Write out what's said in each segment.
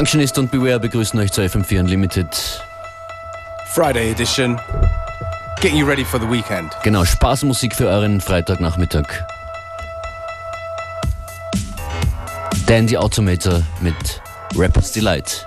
Functionist und Beware begrüßen euch zur FM4 Unlimited. Friday Edition. Getting you ready for the weekend. Genau, Spaßmusik für euren Freitagnachmittag. Dandy Automator mit Rapper's Delight.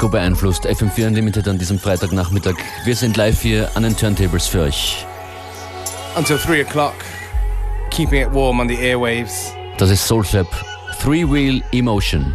Disco beeinflusst. FM4 Unlimited an diesem Freitagnachmittag. Wir sind live hier an den Turntables für euch. Until 3 o'clock, keeping it warm on the airwaves. Das ist Soulflap Three Wheel Emotion.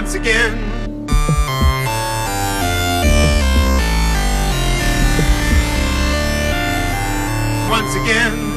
Once again. Once again.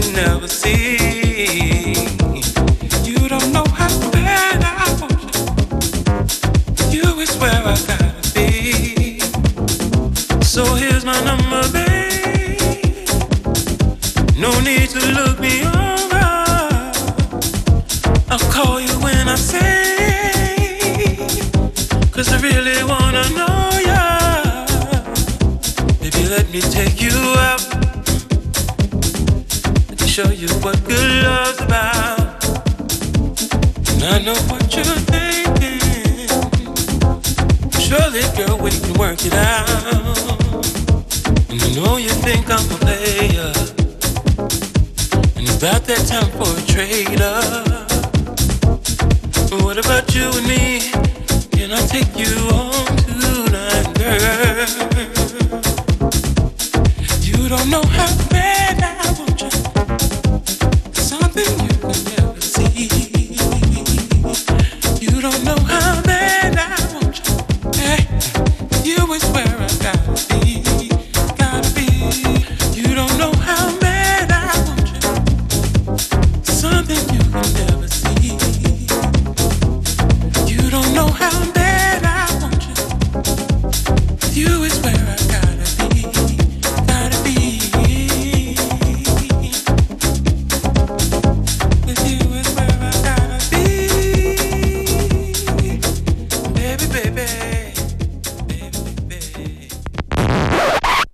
can never see. You don't know how bad I want you. You is where I gotta be. So here's my number, babe. No need to look me over. I'll call you when I say. Cause I really wanna know you. Baby, let me take you out show you what good love's about. And I know what you're thinking. Surely, girl, we can work it out. And I know you think I'm a player. And it's about that time for a trade-up. But what about you and me? Can I take you home tonight, girl? You don't know how